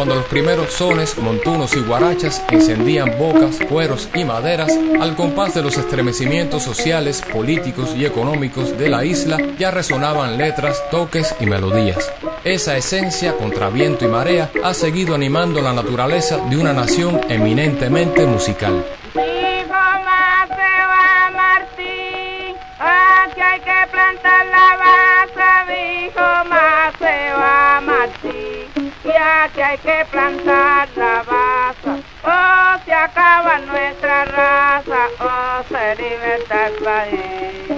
Cuando los primeros sones, montunos y guarachas encendían bocas, cueros y maderas, al compás de los estremecimientos sociales, políticos y económicos de la isla, ya resonaban letras, toques y melodías. Esa esencia, contra viento y marea, ha seguido animando la naturaleza de una nación eminentemente musical. Plantar la baza, dijo más se va Martí. Y aquí hay que plantar la baza, o se acaba nuestra raza, o se liberta el país.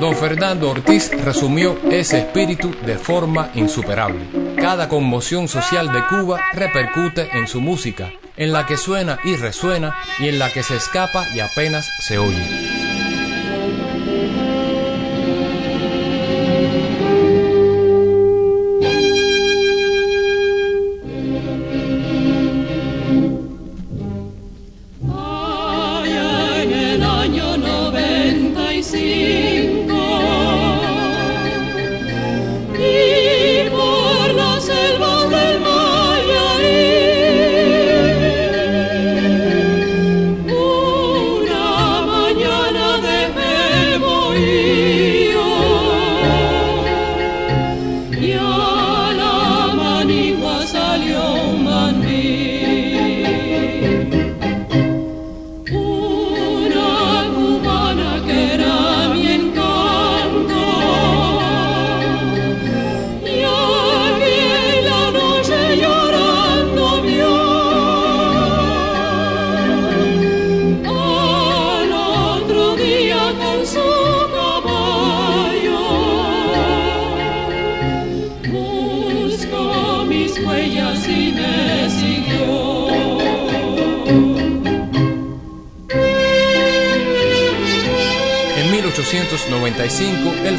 Don Fernando Ortiz resumió ese espíritu de forma insuperable. Cada conmoción social de Cuba repercute en su música, en la que suena y resuena y en la que se escapa y apenas se oye.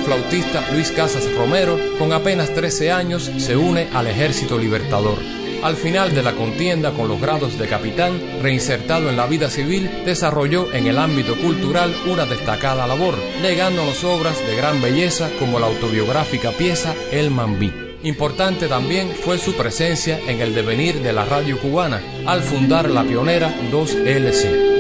Flautista Luis Casas Romero, con apenas 13 años, se une al Ejército Libertador. Al final de la contienda con los grados de capitán, reinsertado en la vida civil, desarrolló en el ámbito cultural una destacada labor, legándonos obras de gran belleza como la autobiográfica pieza El Mambí. Importante también fue su presencia en el devenir de la radio cubana, al fundar la pionera 2LC.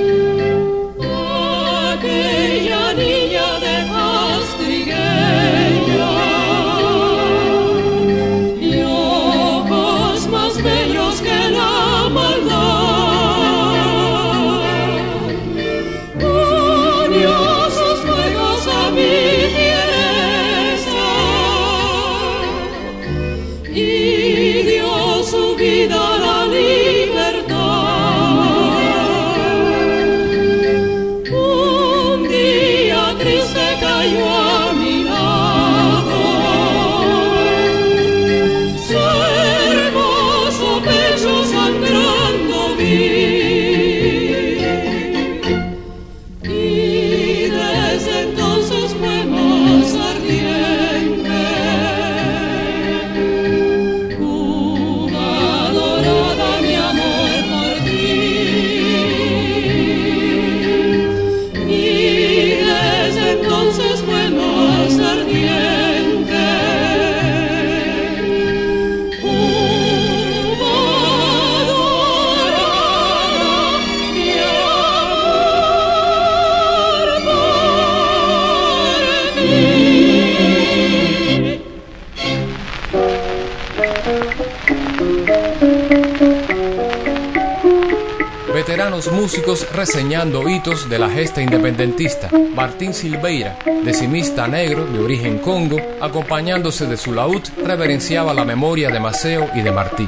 Reseñando hitos de la gesta independentista. Martín Silveira, decimista negro de origen congo, acompañándose de su laúd, reverenciaba la memoria de Maceo y de Martí.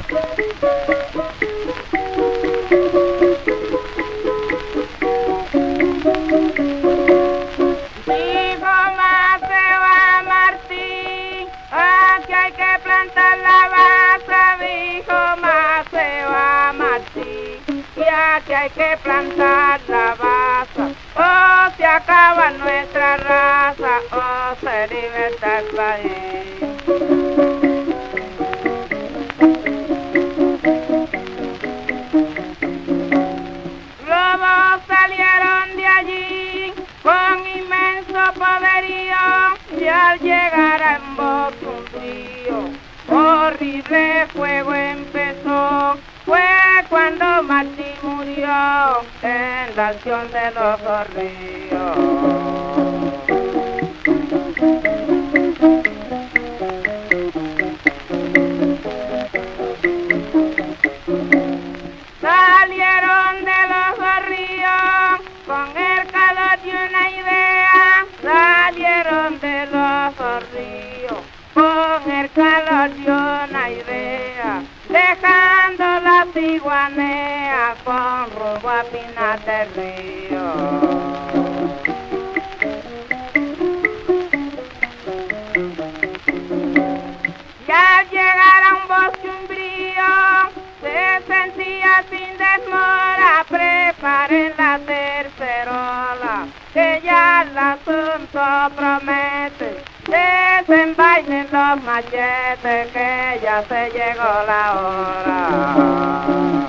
Horrible fuego empezó, fue cuando Martín murió en la acción de los correos. que ya se llegó la hora.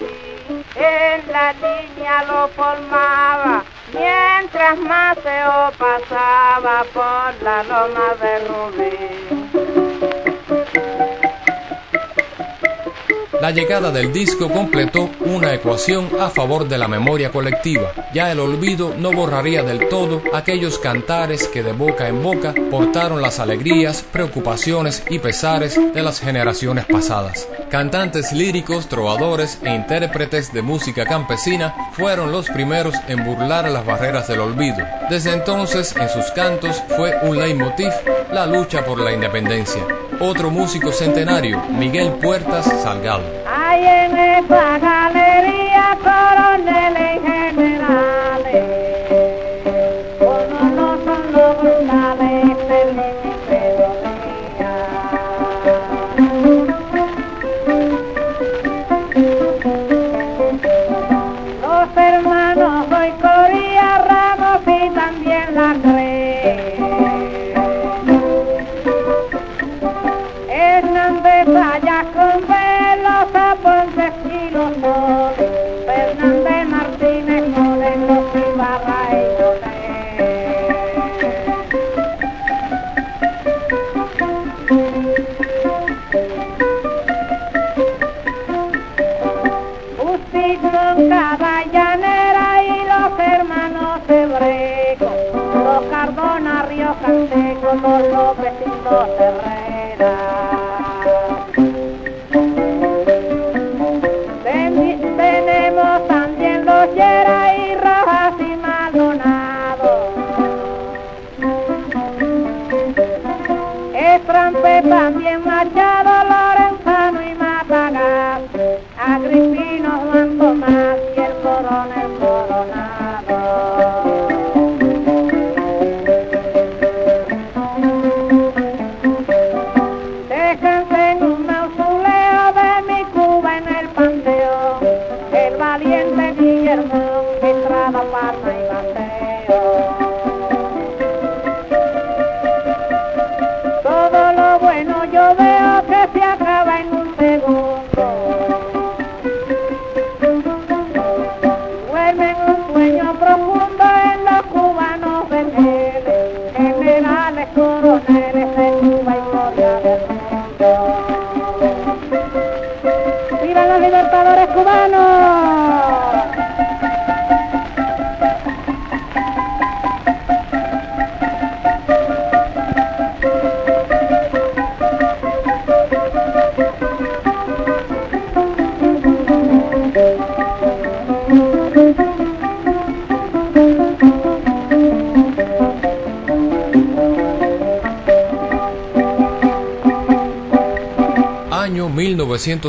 en la niña lo formaba, mientras Maceo pasaba por la loma de Rubí. La llegada del disco completó una ecuación a favor de la memoria colectiva. Ya el olvido no borraría del todo aquellos cantares que de boca en boca portaron las alegrías, preocupaciones y pesares de las generaciones pasadas. Cantantes líricos, trovadores e intérpretes de música campesina fueron los primeros en burlar las barreras del olvido. Desde entonces, en sus cantos fue un leitmotiv la lucha por la independencia. Otro músico centenario, Miguel Puertas Salgado.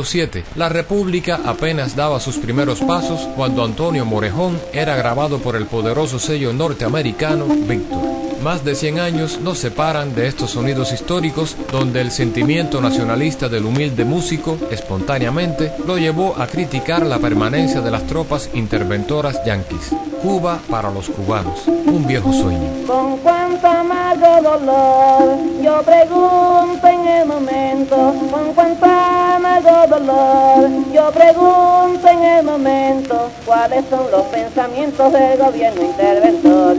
1907, la República apenas daba sus primeros pasos cuando Antonio Morejón era grabado por el poderoso sello norteamericano Victor. Más de 100 años nos separan de estos sonidos históricos donde el sentimiento nacionalista del humilde músico espontáneamente lo llevó a criticar la permanencia de las tropas interventoras yanquis. Cuba para los cubanos, un viejo sueño. Con cuánto amargo dolor, yo pregunto en el momento, con cuánto amargo dolor, yo pregunto en el momento, cuáles son los pensamientos del gobierno interventor.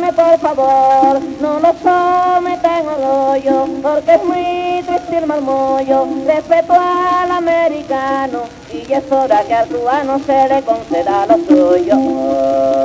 Por favor, no lo sometan al hoyo, porque es muy triste el marmollo, respeto al americano, y es hora que al cubano se le conceda lo suyo.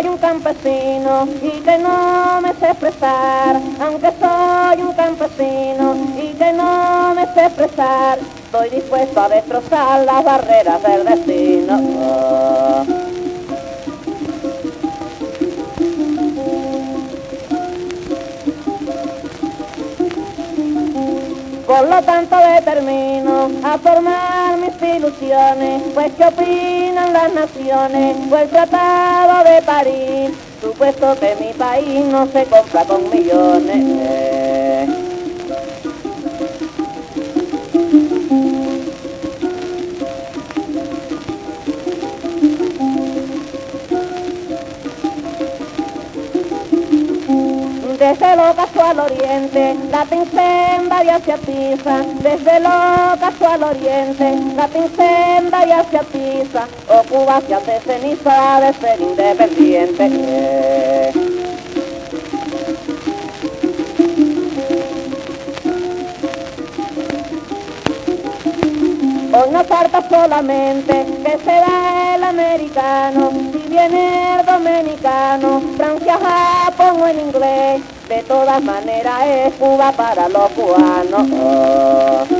Soy un campesino y que no me sé expresar, aunque soy un campesino y que no me sé expresar, estoy dispuesto a destrozar las barreras del destino. Por lo tanto determino a formar mis ilusiones, pues qué opinan las naciones, fue el tratado de París, supuesto que mi país no se compra con millones. Desde lo al oriente, la pincenda y hacia Pisa. Desde lo caso al oriente, la pincenda y hacia Pisa. O Cuba se hace ceniza de ser independiente. Hoy no falta solamente que se da el americano, si viene el dominicano, Francia, Japón o en inglés, de todas maneras es Cuba para los cubanos.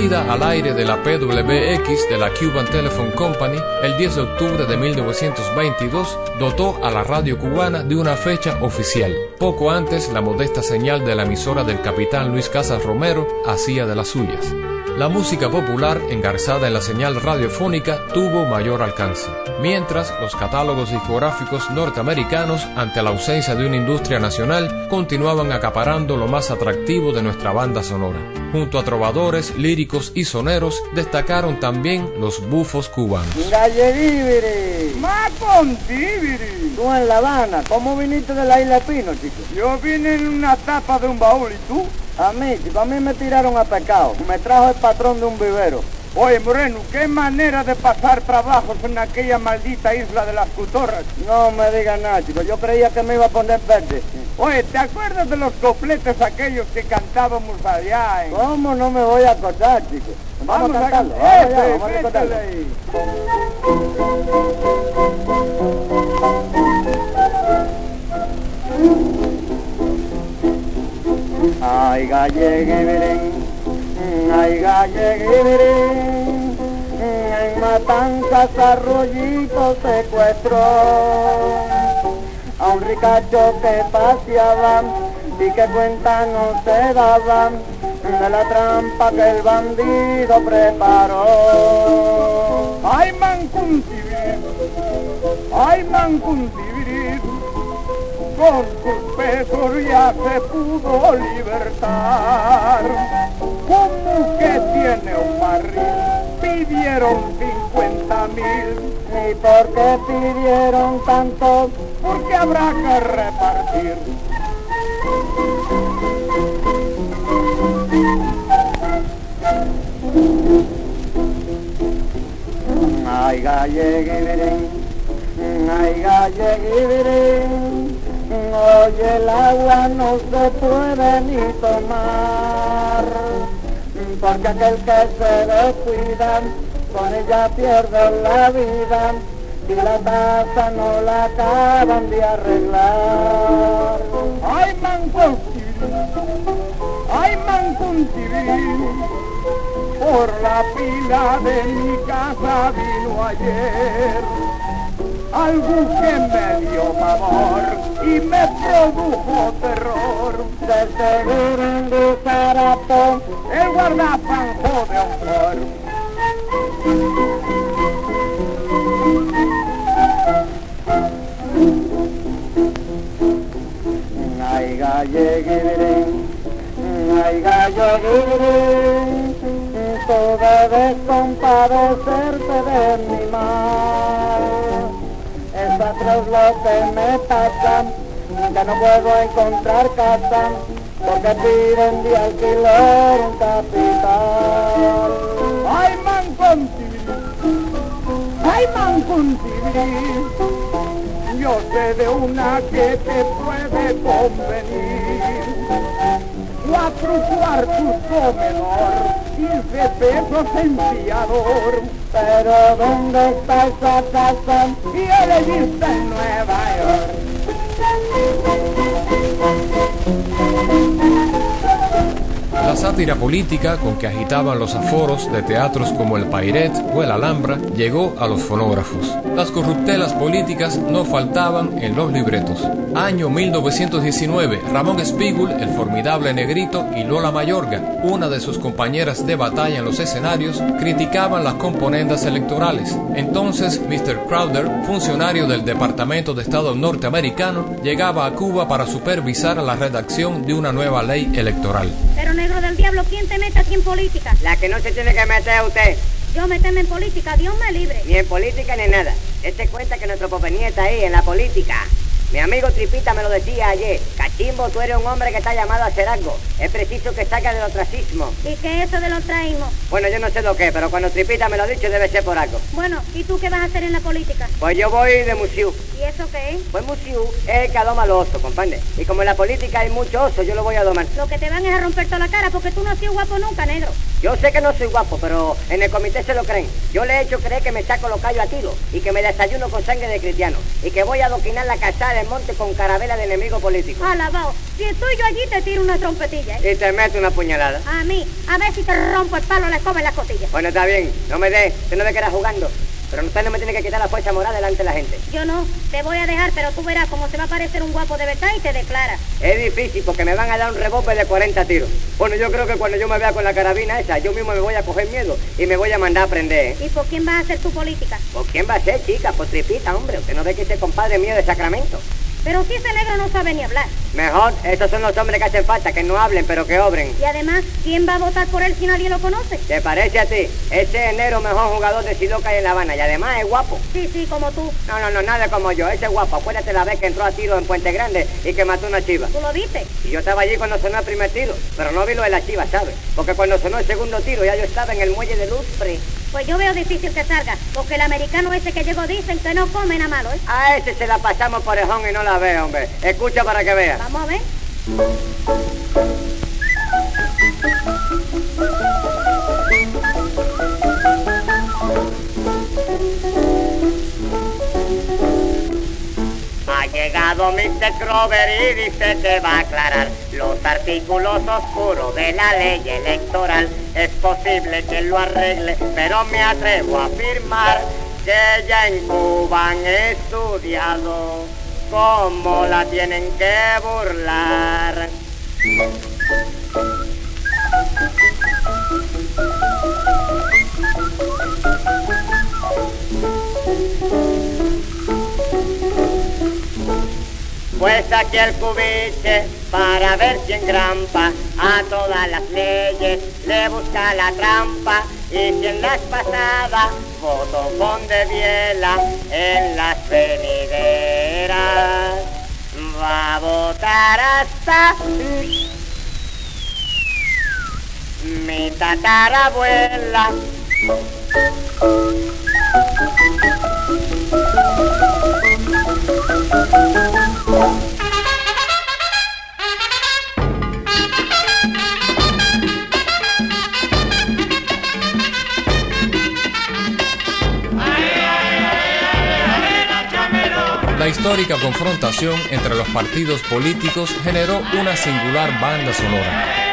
Salida al aire de la PWX de la Cuban Telephone Company el 10 de octubre de 1922 dotó a la radio cubana de una fecha oficial. Poco antes, la modesta señal de la emisora del capitán Luis Casas Romero hacía de las suyas la música popular engarzada en la señal radiofónica tuvo mayor alcance, mientras los catálogos discográficos norteamericanos, ante la ausencia de una industria nacional, continuaban acaparando lo más atractivo de nuestra banda sonora. Junto a trovadores, líricos y soneros, destacaron también los bufos cubanos. ¡Más Tú en La Habana, ¿cómo viniste de la isla Pino, chicos? Yo vine en una tapa de un baúl, ¿y tú? A mí, a mí me tiraron a pecado. Me trajo el patrón de un vivero. Oye, Moreno, qué manera de pasar trabajos en aquella maldita isla de las Cutorras. No me digas nada, chico. Yo creía que me iba a poner verde. Oye, ¿te acuerdas de los copletes aquellos que cantábamos allá? ¿Cómo no me voy a acordar, chico? Vamos, a cantarlo. Vamos, a cantarlo. Ay, galleguibirín, ay, galleguibirín, en matanzas Arroyito secuestró a un ricacho que paseaba y que cuenta no se daban de la trampa que el bandido preparó. ¡Ay, mancuntibir! ¡Ay, mancuntibir! Con sus pesos ya se pudo libertar. ¿Cómo que tiene un barril? Pidieron 50 mil. ¿Y por qué pidieron tanto? Porque habrá que repartir. Ay, galleguibirín, ay, galleguibirín, oye, el agua no se puede ni tomar, porque aquel que se descuida, con ella pierde la vida, y la taza no la acaban de arreglar. ¡Ay, mancuntibir! ¡Ay, mancuntibir! por la pila de mi casa vino ayer. Algo que me dio pavor y me produjo terror. Desde Burundi, Zarapo, El guardafanjo de honor. ay, galleguibirín, ay, galleguibirín, tú debes compadecerte de mi mal. Es atroz lo que me pasa, que no puedo encontrar casa, porque piden de alquiler un capital. ¡Ay, mancuntibir! ¡Ay, mancuntibir! Yo sé de una que te puede convenir. Cuatro cuartos comedor, quince pesos en fiador. Pero ¿dónde está esa casa? Y elegiste en Nueva York. La sátira política con que agitaban los aforos de teatros como el Pairet o el Alhambra llegó a los fonógrafos. Las corruptelas políticas no faltaban en los libretos. Año 1919, Ramón Spiegel, el formidable negrito, y Lola Mayorga, una de sus compañeras de batalla en los escenarios, criticaban las componendas electorales. Entonces, Mr. Crowder, funcionario del Departamento de Estado norteamericano, llegaba a Cuba para supervisar la redacción de una nueva ley electoral. Pero negro del diablo, ¿quién te mete aquí en política? La que no se tiene que meter es usted, Yo meterme en política, Dios me libre. ni en política ni en nada. Este cuenta que nuestro popení está ahí, en la política. Mi amigo Tripita me lo decía ayer. Cachimbo, tú eres un hombre que está llamado a hacer algo. Es preciso que saques del ostracismo. ¿Y qué es eso de los traímos? Bueno, yo no sé lo que es, pero cuando Tripita me lo ha dicho debe ser por algo. Bueno, ¿y tú qué vas a hacer en la política? Pues yo voy de museo. ¿Y eso qué es? Pues museo es el que adoma los osos, comprende. Y como en la política hay muchos osos, yo lo voy a domar. Lo que te van es a romper toda la cara porque tú no has sido guapo nunca, negro. Yo sé que no soy guapo, pero en el comité se lo creen. Yo le he hecho creer que me saco los callos a tiro y que me desayuno con sangre de cristiano y que voy a adoquinar la casada del monte con carabela de enemigo político. Alabao, si estoy yo allí te tiro una trompetilla, ¿eh? Y te meto una puñalada. A mí, a ver si te rompo el palo, la escoba en la costilla. Bueno, está bien, no me dé, usted no ve que era jugando. Pero usted no me tiene que quitar la fuerza moral delante de la gente. Yo no, te voy a dejar, pero tú verás cómo se va a parecer un guapo de verdad y te declara. Es difícil porque me van a dar un rebote de 40 tiros. Bueno, yo creo que cuando yo me vea con la carabina esa, yo mismo me voy a coger miedo y me voy a mandar a prender. ¿eh? ¿Y por quién vas a hacer tu política? ¿Por quién va a ser, chica? Por tripita, hombre. Usted no ve que ese compadre mío de Sacramento. Pero si ese negro no sabe ni hablar. Mejor, esos son los hombres que hacen falta, que no hablen, pero que obren. Y además, ¿quién va a votar por él si nadie lo conoce? ¿Te parece a ti? Ese es negro mejor jugador de Sidoca hay en La Habana y además es guapo. Sí, sí, como tú. No, no, no, nada como yo. Ese es guapo. Acuérdate la vez que entró a tiro en Puente Grande y que mató una chiva. ¿Tú lo viste? Y yo estaba allí cuando sonó el primer tiro, pero no vi lo de la chiva, ¿sabes? Porque cuando sonó el segundo tiro ya yo estaba en el muelle de Lustre. Pues yo veo difícil que salga, porque el americano ese que llegó dicen que no come nada malo, ¿eh? A ese se la pasamos por ejón y no la ve, hombre. Escucha para que vea. Vamos a ver. Llegado Mr. Crover y dice que va a aclarar los artículos oscuros de la ley electoral. Es posible que lo arregle, pero me atrevo a afirmar que ya en Cuba han estudiado cómo la tienen que burlar. Pues aquí el cubiche para ver si engrampa. A todas las leyes, le busca la trampa. Y si las pasadas votó con de biela en las venideras, va a votar hasta mi tatarabuela. Histórica confrontación entre los partidos políticos generó una singular banda sonora.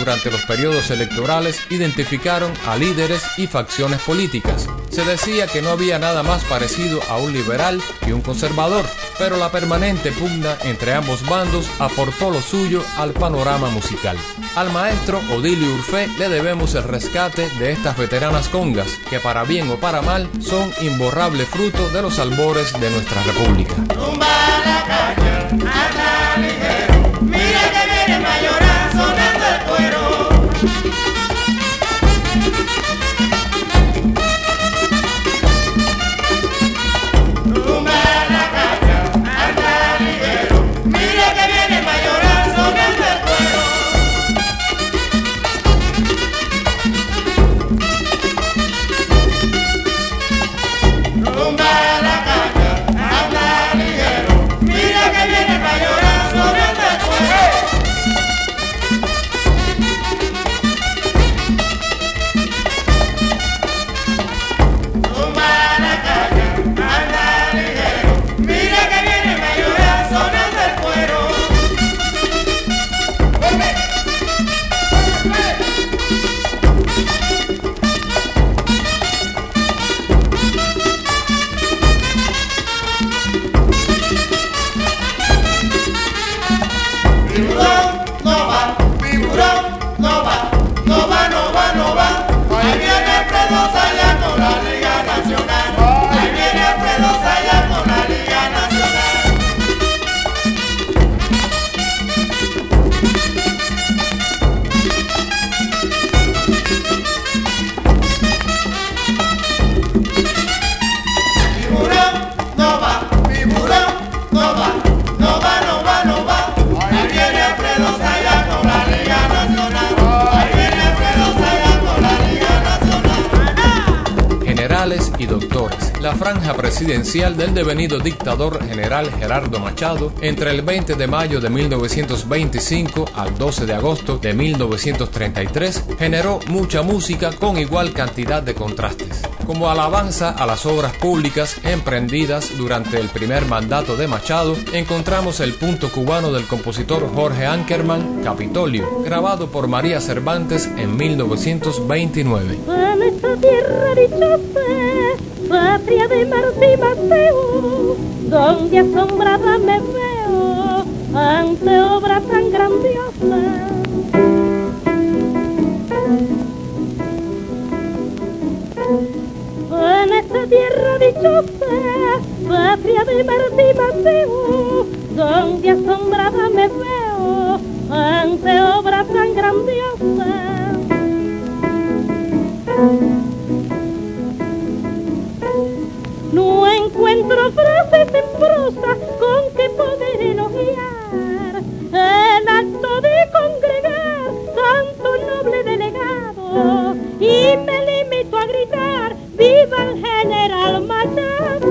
Durante los periodos electorales identificaron a líderes y facciones políticas. Se decía que no había nada más parecido a un liberal que un conservador, pero la permanente pugna entre ambos bandos aportó lo suyo al panorama musical. Al maestro Odilio Urfé le debemos el rescate de estas veteranas congas, que para bien o para mal son imborrable fruto de los albores de nuestra república. Tumba la presidencial del devenido dictador general Gerardo Machado entre el 20 de mayo de 1925 al 12 de agosto de 1933 generó mucha música con igual cantidad de contrastes. Como alabanza a las obras públicas emprendidas durante el primer mandato de Machado, encontramos el punto cubano del compositor Jorge Ankerman, Capitolio, grabado por María Cervantes en 1929. Patria de Martí Mateo, donde asombrada me veo ante obra tan grandiosa. En esta tierra dichosa, patria de Martí Mateo, donde asombrada me veo ante obra tan grandiosa. Encuentro frases en prosa con que poder elogiar el acto de congregar tanto noble delegado y me limito a gritar ¡Viva el general Machado!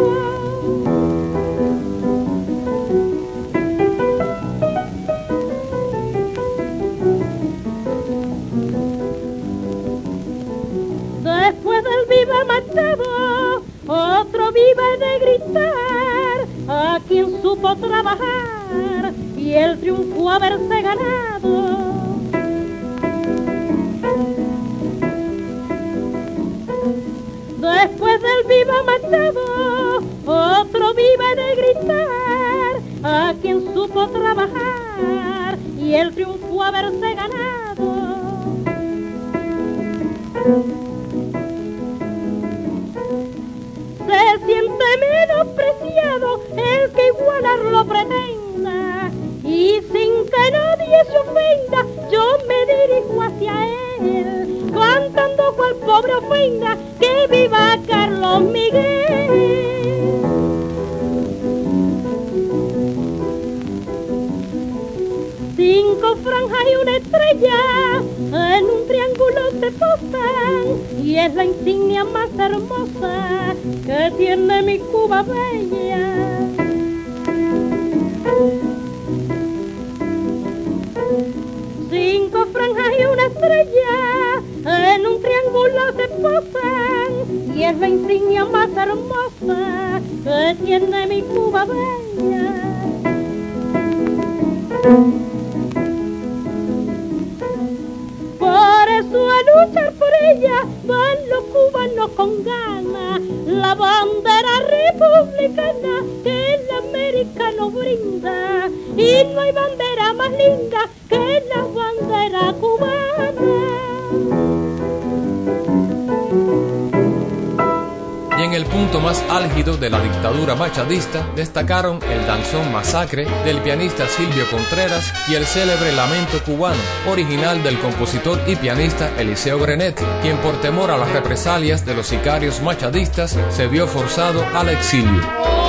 Después del viva Machado, he de gritar a quien supo trabajar y el triunfo haberse ganado. Después del viva Machado, otro viva he de gritar a quien supo trabajar y el triunfo haberse ganado. El que igualarlo pretenda y sin que nadie se ofenda yo me dirijo hacia él cantando cual pobre ofenda que viva Carlos Miguel. Cinco franjas y una estrella en un se posan y es la insignia más hermosa que tiene mi Cuba bella. Cinco franjas y una estrella en un triángulo se posan y es la insignia más hermosa que tiene mi Cuba bella. Ella van los cubanos con ganas. La bandera republicana que el americano brinda. Y no hay bandera más linda que la bandera cubana. En el punto más álgido de la dictadura machadista destacaron el danzón Masacre del pianista Silvio Contreras y el célebre Lamento Cubano, original del compositor y pianista Eliseo Grenet, quien por temor a las represalias de los sicarios machadistas se vio forzado al exilio.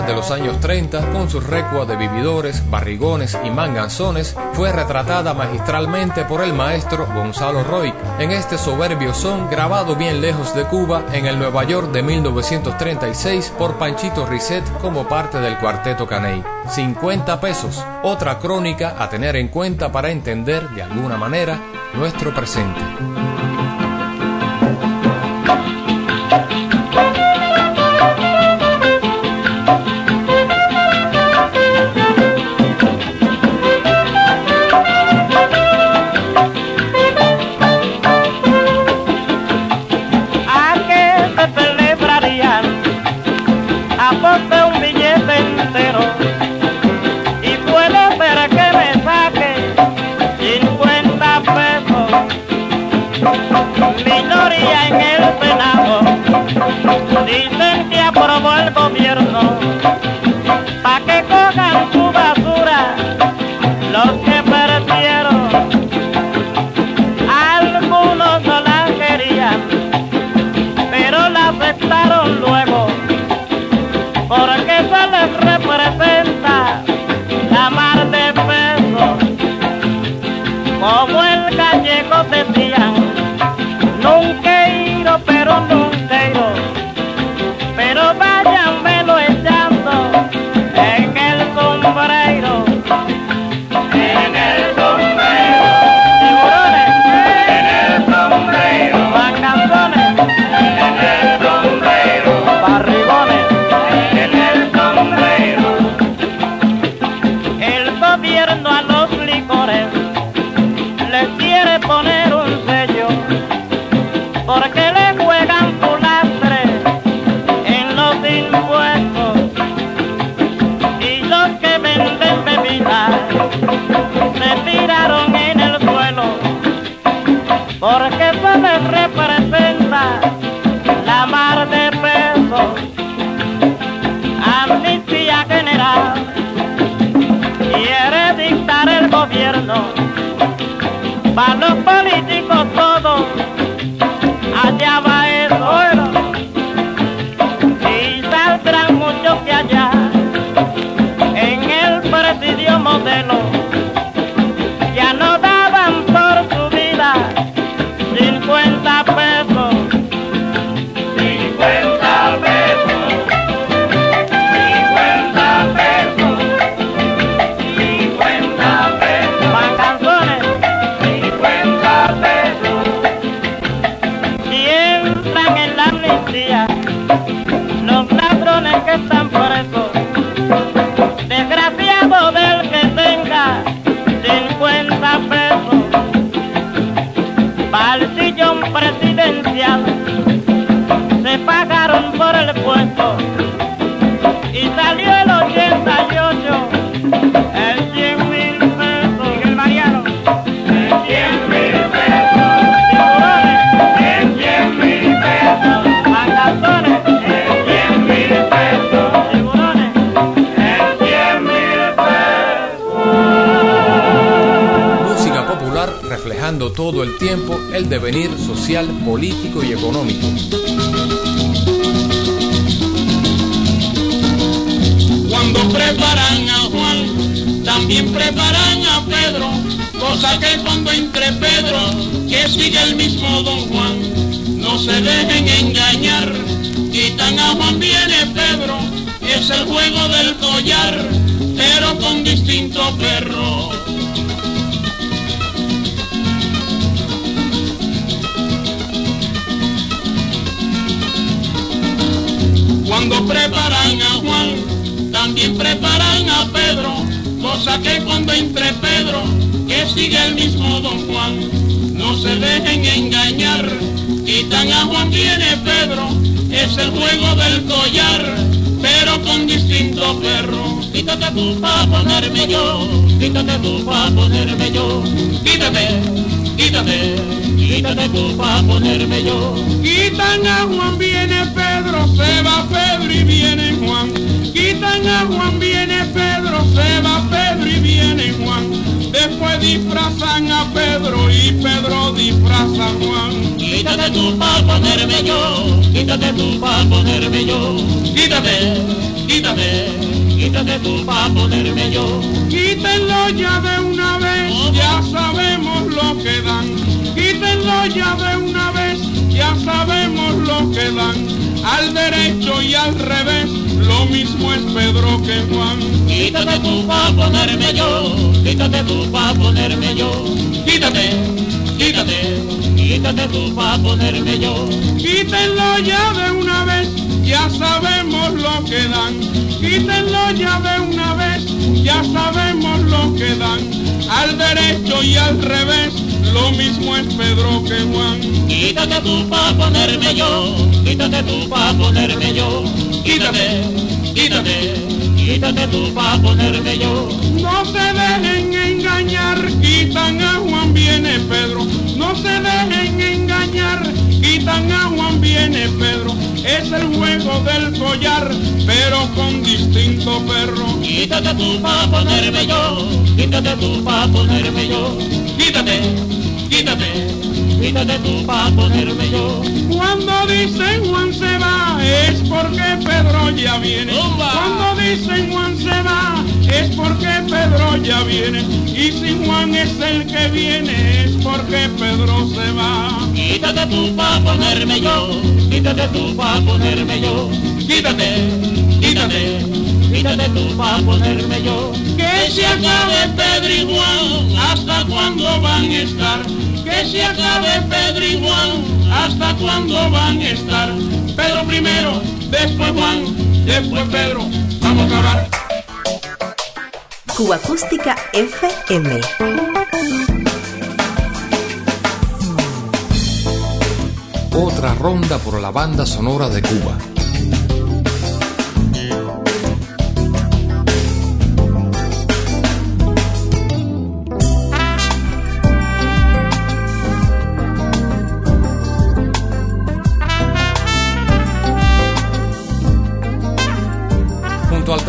de los años 30, con sus recuas de vividores, barrigones y manganzones, fue retratada magistralmente por el maestro Gonzalo Roig en este soberbio son grabado bien lejos de Cuba en el Nueva York de 1936 por Panchito Risset como parte del cuarteto Caney. 50 pesos, otra crónica a tener en cuenta para entender de alguna manera nuestro presente. no. Para los políticos que tenga 50 pesos para el sillón presidencial. Se pagaron por el puesto. el devenir social, político y económico. Cuando preparan a Juan, también preparan a Pedro, cosa que cuando entre Pedro, que sigue el mismo don Juan, no se dejen engañar, quitan a Juan, viene Pedro, es el juego del collar, pero con distinto perro. Cuando preparan a Juan, también preparan a Pedro, cosa que cuando entre Pedro, que sigue el mismo don Juan, no se dejen engañar, quitan a Juan, viene Pedro, es el juego del collar, pero con distinto perro. Quítate tú pa' ponerme yo, quítate tú pa' ponerme yo, quítate, quítate, quítate tú pa' ponerme yo. Quitan a Juan, viene Pedro, se va Pedro y viene Juan. Quitan a Juan, viene Pedro, se va Pedro y viene Juan. Después disfrazan a Pedro y Pedro disfraza a Juan. Quítate tú pa' ponerme yo, quítate tú pa' ponerme yo, quítate, quítate. Quítate tú pa' ponerme yo. Quítenlo ya de una vez, ya sabemos lo que dan. Quítenlo ya de una vez, ya sabemos lo que dan. Al derecho y al revés, lo mismo es Pedro que Juan. Quítate tú pa' ponerme yo, quítate tú pa' ponerme yo. Quítate, quítate, quítate tú pa' ponerme yo. Quítenlo ya de una vez, ya sabemos lo que dan. Quítenlo ya de una vez, ya sabemos lo que dan. Al derecho y al revés, lo mismo es Pedro que Juan. Quítate tú pa' ponerme yo, quítate tú pa' ponerme yo. Quítate, quítate, quítate tú pa' ponerme yo. No se dejen engañar, quitan a Juan, viene Pedro. No se dejen engañar, quitan a Juan, viene Pedro. Es el juego del collar, pero con distinto perro. Quítate tú pa' ponerme yo, quítate tú pa' ponerme yo. Quítate, quítate, quítate tú pa' ponerme yo. Cuando dicen Juan se va, es porque Pedro ya viene. Cuando dicen Juan se va, es porque Pedro ya viene. Y si Juan es el que viene, es porque Pedro se va. Quítate tú pa' ponerme yo, quítate tú pa' ponerme yo. Quítate, quítate, quítate tú pa' ponerme yo. Que se acabe Pedro y Juan, ¿hasta cuándo van a estar? Que se acabe Pedro y Juan, ¿hasta cuándo van a estar? Pedro primero, después Juan, después Pedro, vamos a acabar. Cuba Acústica FM. Otra ronda por la banda sonora de Cuba.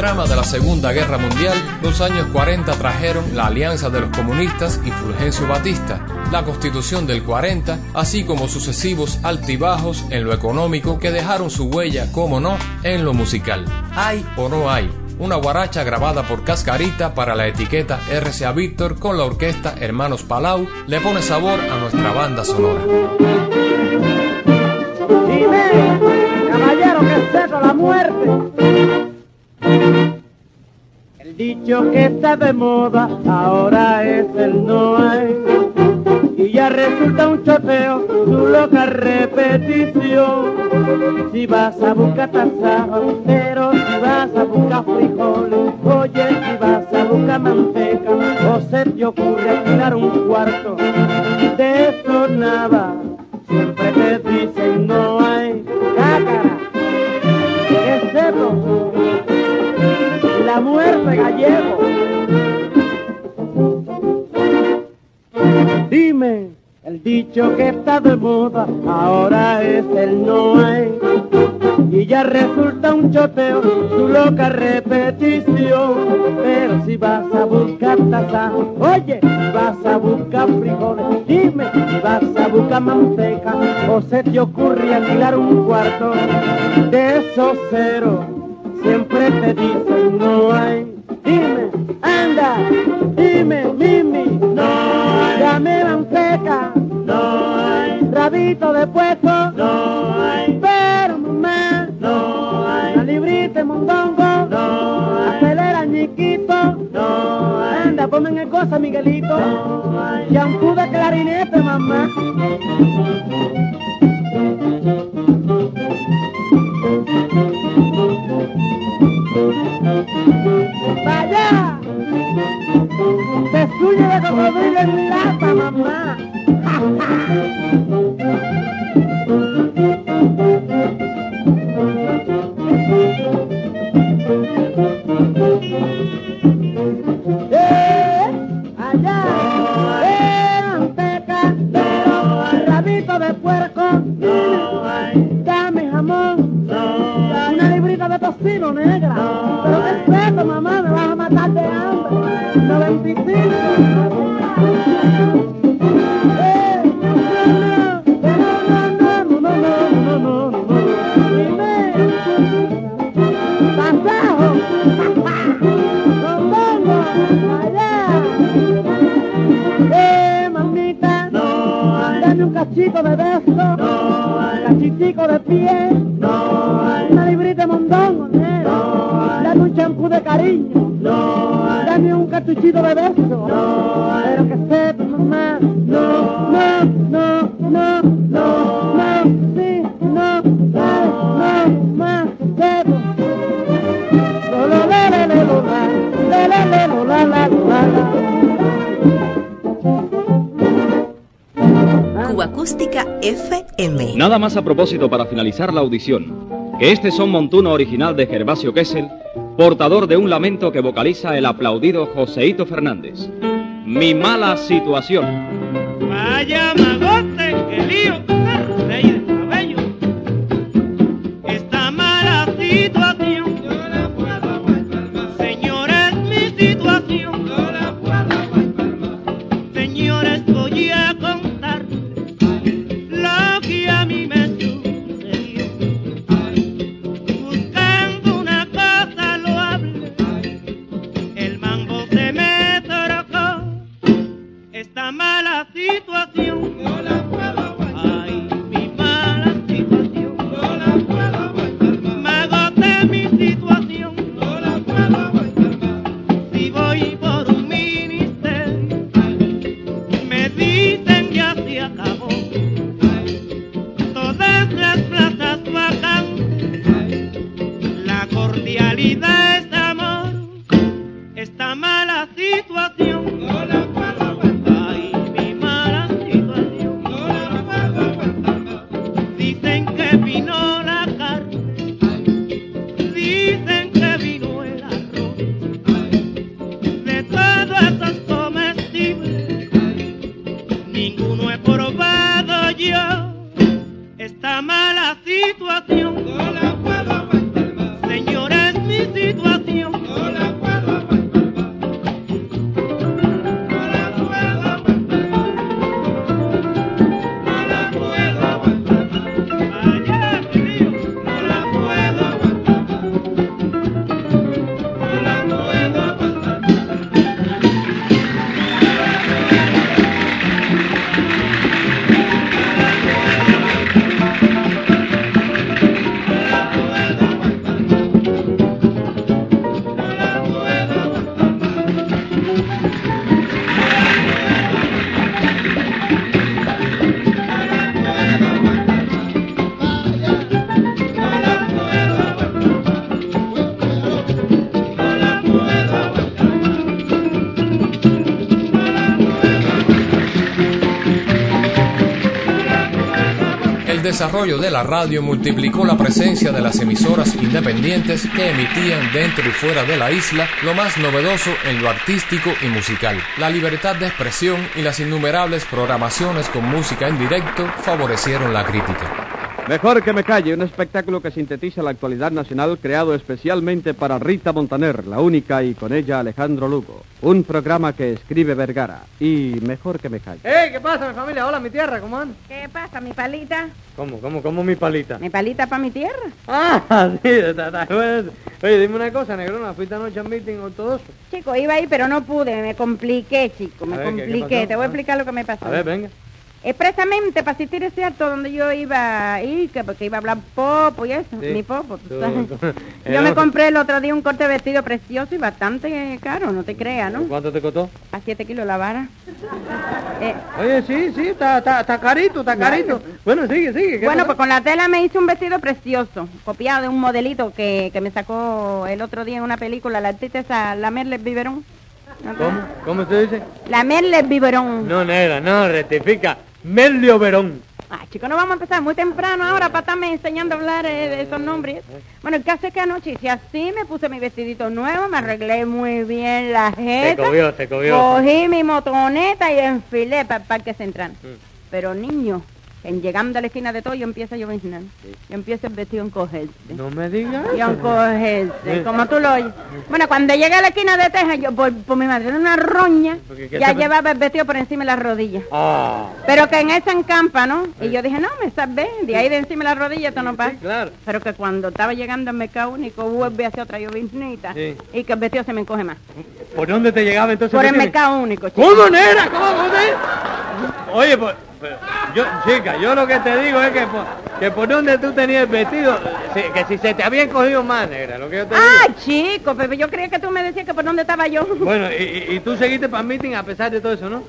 Drama de la Segunda Guerra Mundial, los años 40 trajeron la alianza de los comunistas y Fulgencio Batista, la constitución del 40, así como sucesivos altibajos en lo económico que dejaron su huella, como no, en lo musical. Hay o no hay, una guaracha grabada por Cascarita para la etiqueta RCA Víctor con la orquesta Hermanos Palau le pone sabor a nuestra banda sonora. Dime, caballero, que sepa la muerte. Dicho que está de moda ahora es el no hay. Y ya resulta un choteo su loca repetición. Si vas a buscar tasajo, pero si vas a buscar frijoles, oye, si vas a buscar manteca, o se te ocurre alquilar un cuarto, de eso nada. Siempre te dicen no hay Muerte gallego. Dime, el dicho que está de moda ahora es el no hay. Y ya resulta un choteo su loca repetición. Pero si vas a buscar taza, oye, vas a buscar frijoles, dime, vas a buscar manteca, o se te ocurre alquilar un cuarto de esos ceros siempre te dicen no hay. Dime, anda, dime, Mimi, no hay. Dame manteca, no hay. Rabito de puesto, no hay. Pero mamá, no hay. La librita de mondongo, no hay. Acelera ñiquito, no hay. Anda, ponme en el cosa, Miguelito, no hay. Shampoo de clarinete, mamá. ¡Vaya! Pezuña de cocodrilo en mamá. ¡Eh! ¡Allá! ¡Eh! Manteca, pero rabito de puerco. Dame jamón. Una librita de tocino negra. Cachito de beso. Cachitico de pie. Una librita mondongo, negro. Dame un champú de cariño. Dame un cartuchito de beso. Pero que sepa, Más a propósito para finalizar la audición, que este son montuno original de Gervasio Kessel, portador de un lamento que vocaliza el aplaudido Joseito Fernández. Mi mala situación. Vaya situação. Desarrollo de la radio multiplicó la presencia de las emisoras independientes que emitían dentro y fuera de la isla lo más novedoso en lo artístico y musical. La libertad de expresión y las innumerables programaciones con música en directo favorecieron la crítica. Mejor que me calle, un espectáculo que sintetiza la actualidad nacional creado especialmente para Rita Montaner, la única, y con ella Alejandro Lugo. Un programa que escribe Vergara. Y mejor que me calle. ¡Eh! ¿Qué pasa, mi familia? Hola, mi tierra, ¿cómo andan? ¿Qué pasa, mi palita? ¿Cómo, cómo, cómo mi palita? ¿Mi palita para mi tierra? Ah, sí, está, está bueno. Oye, dime una cosa, negrona, ¿fuiste anoche a meeting ortodoxo? Chico, iba ahí, pero no pude, me compliqué, chico, me A ver, ¿qué- qué compliqué. Te voy a Ah. explicar lo que me pasó. A ver, venga. Expresamente para asistir a ese acto donde yo iba a ir, que porque iba a hablar popo y eso, Sí. mi popo, tú sabes. Yo me compré el otro día un corte de vestido precioso y bastante caro, no te creas, ¿no? ¿Cuánto te costó? A 7 kilos la vara. Eh, Oye, sí, sí, está, está, está carito, está carito. Bueno, sigue, sigue. ¿qué bueno, pues con la tela me hice un vestido precioso, copiado de un modelito que, que me sacó el otro día en una película, la artista esa, la Merle Biberón. ¿No te- ¿Cómo? ¿Cómo se dice? La Merle Biberón. No, negra, no, rectifica. Melio Verón. Ay, chicos, no vamos a empezar muy temprano ahora para estarme enseñando a hablar eh, de esos nombres. Bueno, el caso es que anoche hice así, me puse mi vestidito nuevo, me arreglé muy bien la jeta. cogió, te cogió. Cogí mi motoneta y enfilé para el Parque Central. Mm. Pero, niño, en llegando a la esquina de todo, yo empiezo a lloviznar. Yo empiezo el vestido a encogerse. No me digas. Y a encogerse, Sí. como tú lo oyes. Bueno, cuando llegué a la esquina de Texas, yo, por, por mi madre, era una roña, Porque, ¿qué ya te- llevaba el vestido por encima de las rodillas. Ah. Pero que en esa encampa, ¿no? Y yo dije, no, me salvé, de ahí de encima de la rodilla esto no pasa. claro. Pero que cuando estaba llegando al mercado único, vuelve hacia otra lloviznita Sí. y que el vestido se me encoge más. ¿Por dónde te llegaba entonces? Por el mercado único, chico. ¿Cómo, negra? ¿Cómo, cómo te- Oye, pues, yo, chica, yo lo que te digo es que por, que por donde tú tenías el vestido, si- que si se te había encogido más, negra, lo que yo te digo. Ah, chico, pero yo creía que tú me decías que por dónde estaba yo. Bueno, y, y- y tú seguiste para el meeting a pesar de todo eso, ¿no?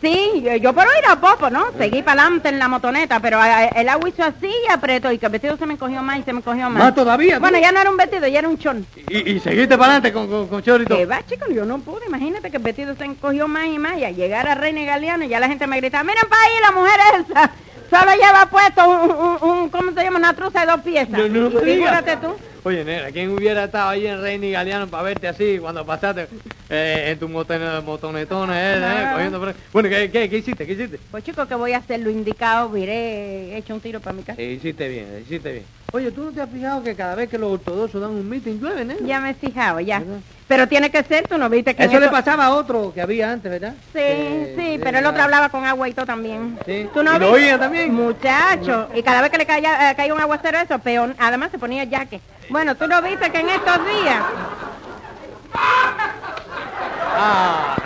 Sí, yo, yo por ir a popo, ¿no? Seguí para adelante en la motoneta, pero eh, el agua hizo así y apretó y que el vestido se me encogió más y se me encogió más. ¿Más todavía, tú? Bueno, ya no era un vestido, ya era un chon. Y, y seguiste para adelante con, con, con chorito. Que va, chico, yo no pude. Imagínate que el vestido se encogió más y más. Y al llegar a Reina y Galeano, ya la gente me gritaba, miren para ahí, la mujer esa. Solo lleva puesto un, un, un- ¿cómo se llama? Una truza de dos piezas. No, no Y me digas. figúrate tú. Oye, negra, ¿quién hubiera estado ahí en Reina y Galeano para verte así cuando pasaste eh, en tu moton- motonetona, eh, eh, cogiendo por ahí? Bueno, ¿qué, qué, qué hiciste? ¿Qué hiciste? Pues chico, que voy a hacer lo indicado, viré, hecho un tiro para mi casa. Eh, hiciste bien, hiciste bien. Oye, ¿tú no te has fijado que cada vez que los ortodoxos dan un meeting llueve, negra? Ya me he fijado, ya. Pero tiene que ser, tú no viste que Eso le eso- pasaba a otro que había antes, ¿verdad? Sí, Eh, sí, pero el otro hablaba con agua y todo también. Sí. ¿Tú no ¿Y lo oía también? Muchacho, y cada vez que le caía, eh, caía un aguacero eso, peor, además se ponía jaque. Bueno, tú no viste que en estos días... Ah,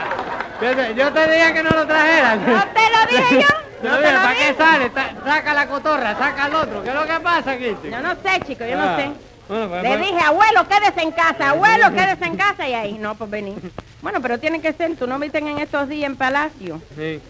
yo te, dije que no lo trajeras. ¿No te lo dije yo? Te ¿No lo te dije, lo ¿para qué sale? Saca la cotorra, saca al otro. ¿Qué es lo que pasa aquí, chico? Yo no sé, chico, yo Ah, no sé. Bueno, pues, Le pues, dije, abuelo, quédese en casa, abuelo, quédese en casa, y ahí, no, pues vení. Bueno, pero tiene que ser, tú no viste en estos días en Palacio. Sí.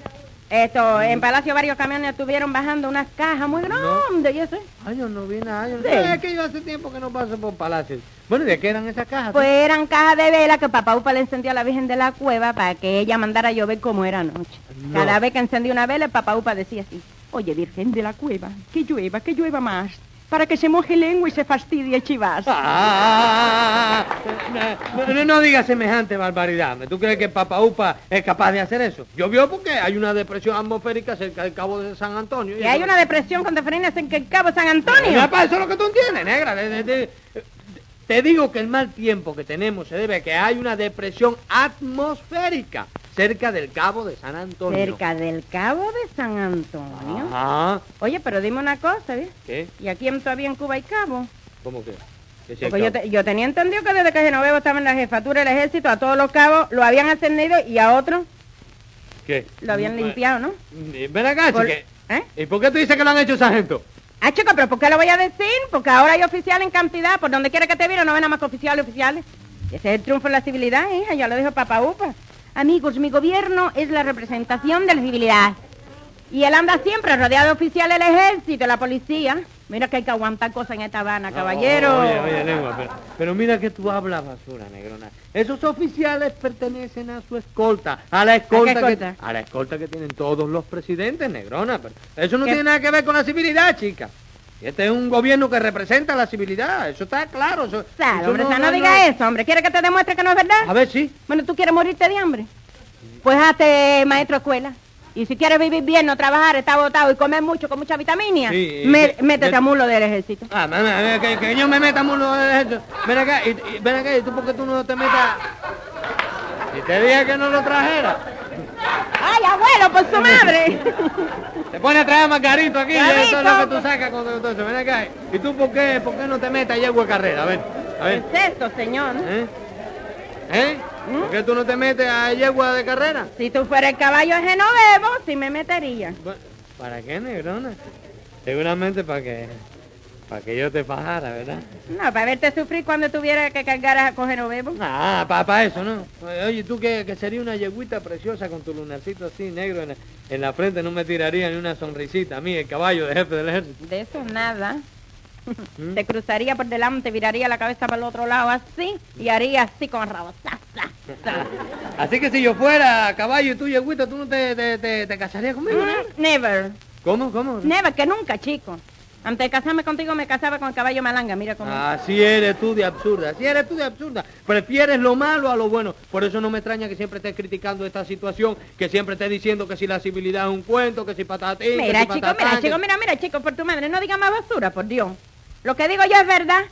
Esto, en Palacio varios camiones estuvieron bajando unas cajas muy grandes, y eso. Ay, yo no vi nada. Yo no... Sí. Es que yo hace tiempo que no paso por Palacio. Bueno, ¿y de qué eran esas cajas? Pues eran cajas de vela que papá Upa le encendió a la Virgen de la Cueva para que ella mandara a llover como era anoche. No. Cada vez que encendía una vela, el papá Upa decía así, oye, Virgen de la Cueva, que llueva, que llueva más, para que se moje lengua y se fastidie el chivas. Ah, no, no, no digas semejante barbaridad. ¿Tú crees que Papa Upa es capaz de hacer eso? Llovió porque hay una depresión atmosférica cerca del cabo de San Antonio. Y hay una depresión con deferencia en que el Cabo San Antonio. Ya, pa, eso es lo que tú entiendes, negra. Te digo que el mal tiempo que tenemos se debe a que hay una depresión atmosférica cerca del cabo de San Antonio. Cerca del Cabo de San Antonio. Ajá. Oye, pero dime una cosa, ¿ves? ¿Qué? ¿Y aquí en, todavía en Cuba hay cabo? ¿Cómo que? Que si el Porque yo, te- yo tenía entendido que desde que Genoveva estaba en la jefatura del ejército, a todos los cabos lo habían ascendido y a otros ¿Qué? lo habían limpiado, ¿no? Eh, Ven acá, Por- chique. ¿Eh? ¿Y por qué tú dices que lo han hecho sargento? Ah, chico, pero ¿por qué lo voy a decir? Porque ahora hay oficiales en cantidad, por donde quiera que te viera no ven nada más que oficiales, oficiales. Ese es el triunfo de la civilidad, hija, ya lo dijo Papá Upa. Amigos, mi gobierno es la representación de la civilidad. Y él anda siempre rodeado de oficiales del ejército, la policía. Mira que hay que aguantar cosas en esta Habana, caballero. Oye, oye, lengua, pero, pero mira que tú hablas basura, negrona. Esos oficiales pertenecen a su escolta, a la escolta, que, escolta? a la escolta que tienen todos los presidentes, negrona. Pero eso no ¿Qué? tiene nada que ver con la civilidad, chica. Y Este es un gobierno que representa la civilidad, eso está claro. Eso, eso hombre, Sal, no, diga eso, hombre. ¿Quiere que te demuestre que no es verdad? A ver, sí. Bueno, ¿tú quieres morirte de hambre? Pues hazte maestro de escuela. Y si quieres vivir bien, no trabajar, estar botado y comer mucho con mucha vitamina, Sí, me- que- métete que- a mulo del ejército. Ah, a ver, que, que yo me meta mulo de esto. Ven acá, y, y- ven acá, ¿y tú por qué tú no te metas? Y te dije que no lo trajera. ¡Ay, abuelo, por su madre! Te pone a traer margarito aquí, y eso es lo que tú sacas con todo eso. Ven acá. ¿Y tú por qué, por qué no te metes a yegua de carrera? A ver, a ver. ¿Qué es esto, señor? ¿Eh? ¿Eh? ¿Por qué tú no te metes a yegua de carrera? Si tú fueras el caballo de Genovevo, sí me metería. ¿Para qué, negrona? Seguramente para que, para que yo te fajara, ¿verdad? No, para verte sufrir cuando tuviera que cargar a con Genovevo. Ah, para eso, ¿no? Oye, tú que, que sería una yeguita preciosa con tu lunarcito así negro en la, en la frente, no me tiraría ni una sonrisita a mí, el caballo de jefe del ejército. De eso nada. ¿Mm? Te cruzaría por delante, viraría la cabeza para el otro lado así y haría así con rabo. Sa, sa, sa. Así que si yo fuera caballo y tú yeguita, ¿tú no te, te, te, te casarías conmigo? Mm, Never. ¿Cómo, cómo? Never, que nunca, chico. Antes de casarme contigo me casaba con el caballo malanga, mira cómo. Así eres tú de absurda, así eres tú de absurda. Prefieres lo malo a lo bueno. Por eso no me extraña que siempre estés criticando esta situación, que siempre estés diciendo que si la civilidad es un cuento, que si patatín, que Mira, si chico, mira, que- chico, mira, mira, chico, por tu madre, no digas más basura, por Dios. Lo que digo yo es verdad.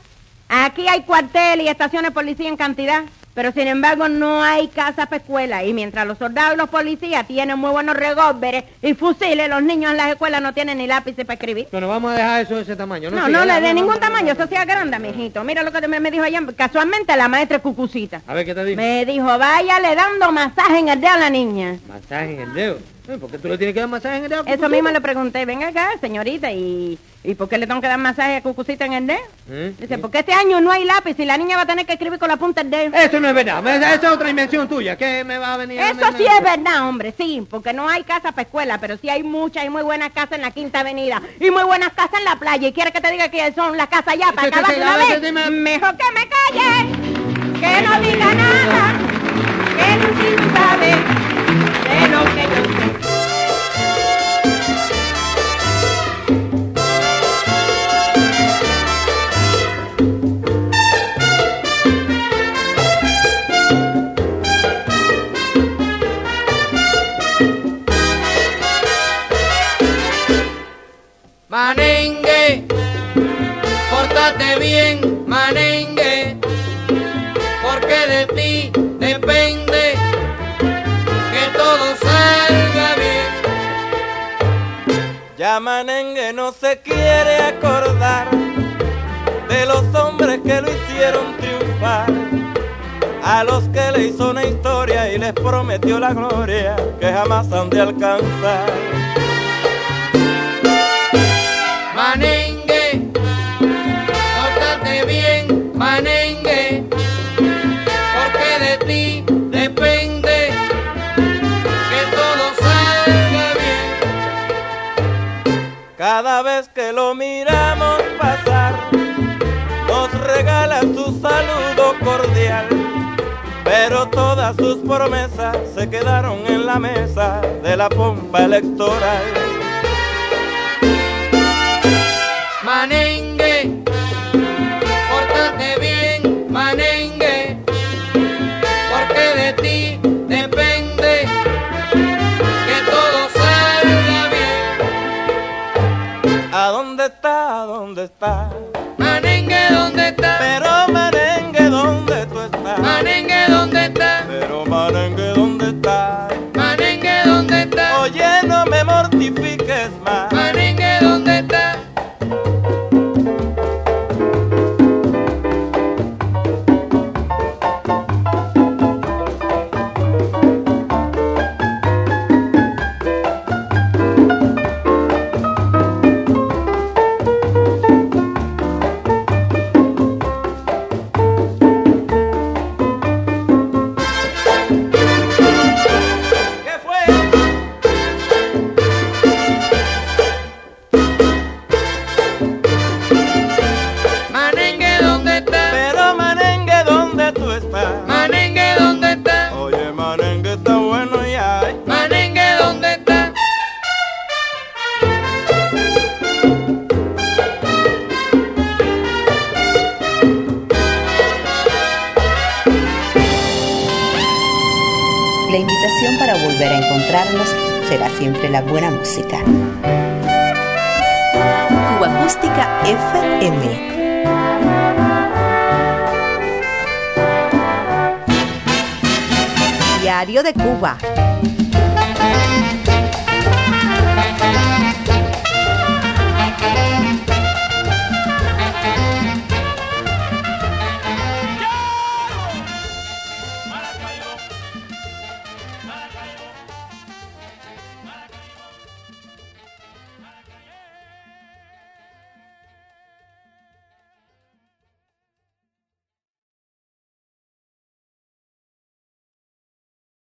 Aquí hay cuartel y estaciones de policía en cantidad, pero sin embargo no hay casas para escuela. Y mientras los soldados y los policías tienen muy buenos revólveres y fusiles, los niños en las escuelas no tienen ni lápices para escribir. Bueno, vamos a dejar eso de ese tamaño. No, No, Sí, no, le de no, ningún no, tamaño, eso sea grande, mijito. Mira lo que me, me dijo ayer, casualmente la maestra Cucucita. A ver, ¿qué te digo? Me dijo, váyale dando masaje en el dedo a la niña. Masaje en el dedo. Eh, ¿Por qué tú le tienes que dar masaje en el dedo? Eso mismo le pregunté, venga acá, señorita, ¿y, ¿y por qué le tengo que dar masaje a Cucucita en el dedo? ¿Eh? Dice, porque este año no hay lápiz y la niña va a tener que escribir con la punta del dedo. Eso no es verdad, esa es otra invención tuya. ¿Qué me va a venir a Eso sí es verdad, hombre, sí, porque no hay casa para escuela, pero sí hay muchas y muy buenas casas en la Quinta Avenida y muy buenas casas en la playa. ¿Y quiere que te diga que son las casas allá para acabar una vez? dime. Mejor que me calle, que no diga nada, que ni se quiere acordar de los hombres que lo hicieron triunfar, a los que le hizo una historia y les prometió la gloria que jamás han de alcanzar. Sus promesas se quedaron en la mesa de la pompa electoral.